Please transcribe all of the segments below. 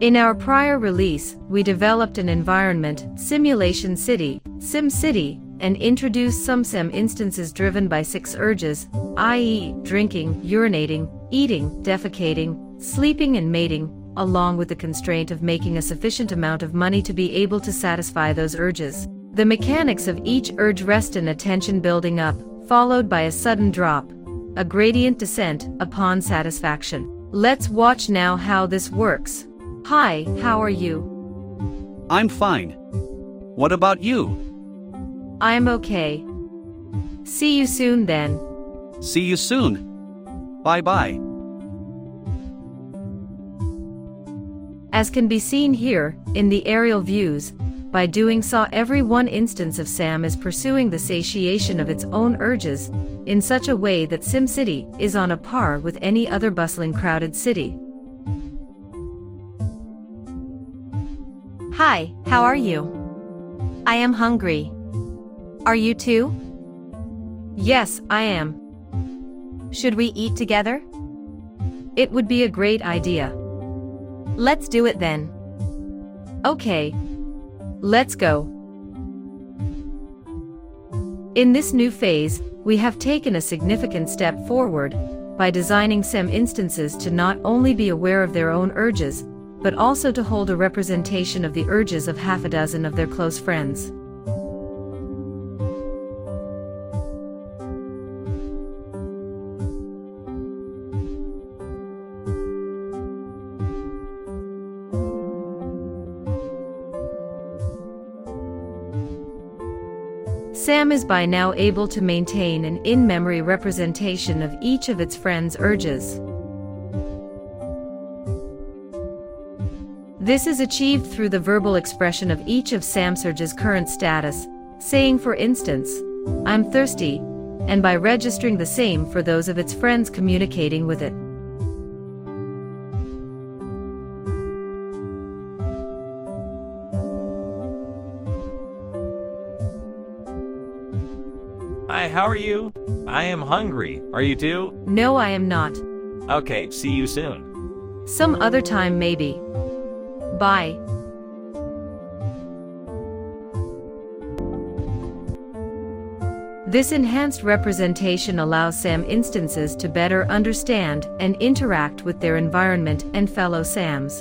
In our prior release, we developed an environment, Simulation City, SimCity, and introduced some sim instances driven by six urges, i.e., drinking, urinating, eating, defecating, sleeping and mating, along with the constraint of making a sufficient amount of money to be able to satisfy those urges. The mechanics of each urge rest in attention building up, followed by a sudden drop, a gradient descent upon satisfaction. Let's watch now how this works. Hi, how are you? I'm fine. What about you? I'm okay. See you soon then. See you soon. Bye bye. As can be seen here, in the aerial views, by doing so every one instance of Sam is pursuing the satiation of its own urges, in such a way that SimCity is on a par with any other bustling crowded city. Hi, how are you? I am hungry. Are you too? Yes, I am. Should we eat together? It would be a great idea. Let's do it then. Okay. Let's go. In this new phase, we have taken a significant step forward by designing SAM instances to not only be aware of their own urges, but also to hold a representation of the urges of half a dozen of their close friends. Sam is by now able to maintain an in-memory representation of each of its friends' urges. This is achieved through the verbal expression of each of Samsurge's current status, saying for instance, I'm thirsty, and by registering the same for those of its friends communicating with it. Hi, how are you? I am hungry. Are you too? No I am not. Okay, see you soon. Some other time maybe. Bye. This enhanced representation allows SAM instances to better understand and interact with their environment and fellow SAMs.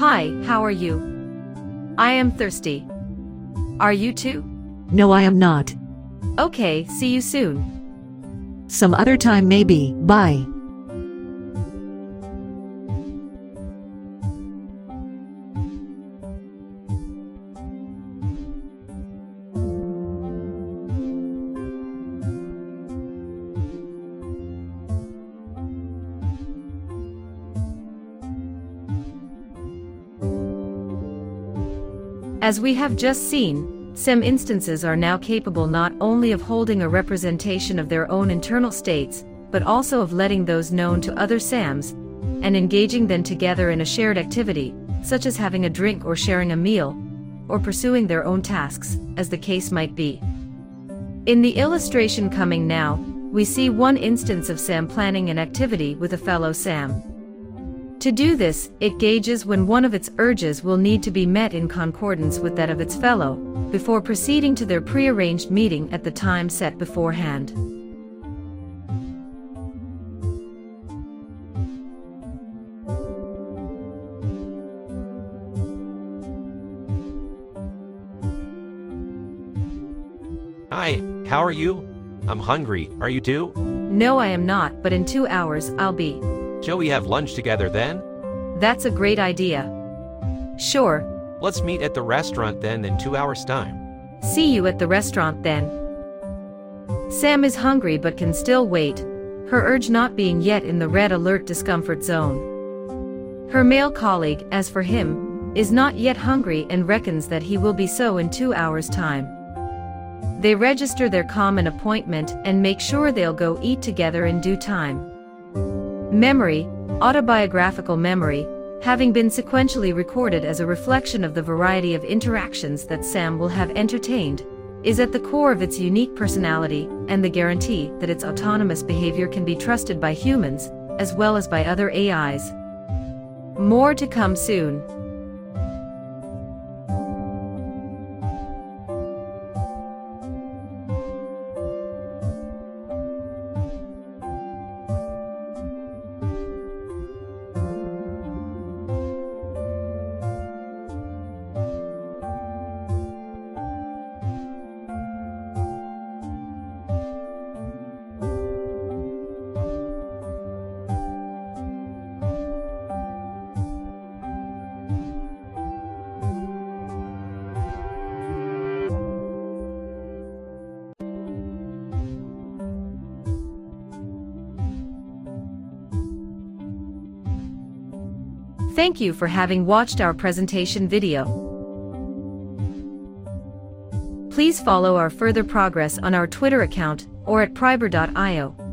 Hi, how are you? I am thirsty. Are you too? No, I am not. Okay, see you soon. Some other time maybe. Bye. As we have just seen, SAM instances are now capable not only of holding a representation of their own internal states, but also of letting those known to other SAMs, and engaging them together in a shared activity, such as having a drink or sharing a meal, or pursuing their own tasks, as the case might be. In the illustration coming now, we see one instance of SAM planning an activity with a fellow SAM. To do this, it gauges when one of its urges will need to be met in concordance with that of its fellow, before proceeding to their prearranged meeting at the time set beforehand. Hi, how are you? I'm hungry. Are you too? No I am not, but in two hours I'll be. Shall we have lunch together then? That's a great idea. Sure, Let's meet at the restaurant then in two hours' time. see you at the restaurant then. Sam is hungry but can still wait, her urge not being yet in the red alert discomfort zone. Her male colleague, as for him, is not yet hungry and reckons that he will be so in two hours' time. They register their common appointment and make sure they'll go eat together in due time. Memory, autobiographical memory, having been sequentially recorded as a reflection of the variety of interactions that Sam will have entertained, is at the core of its unique personality and the guarantee that its autonomous behavior can be trusted by humans, as well as by other AIs. More to come soon. Thank you for having watched our presentation video. Please follow our further progress on our Twitter account or at pribor.io.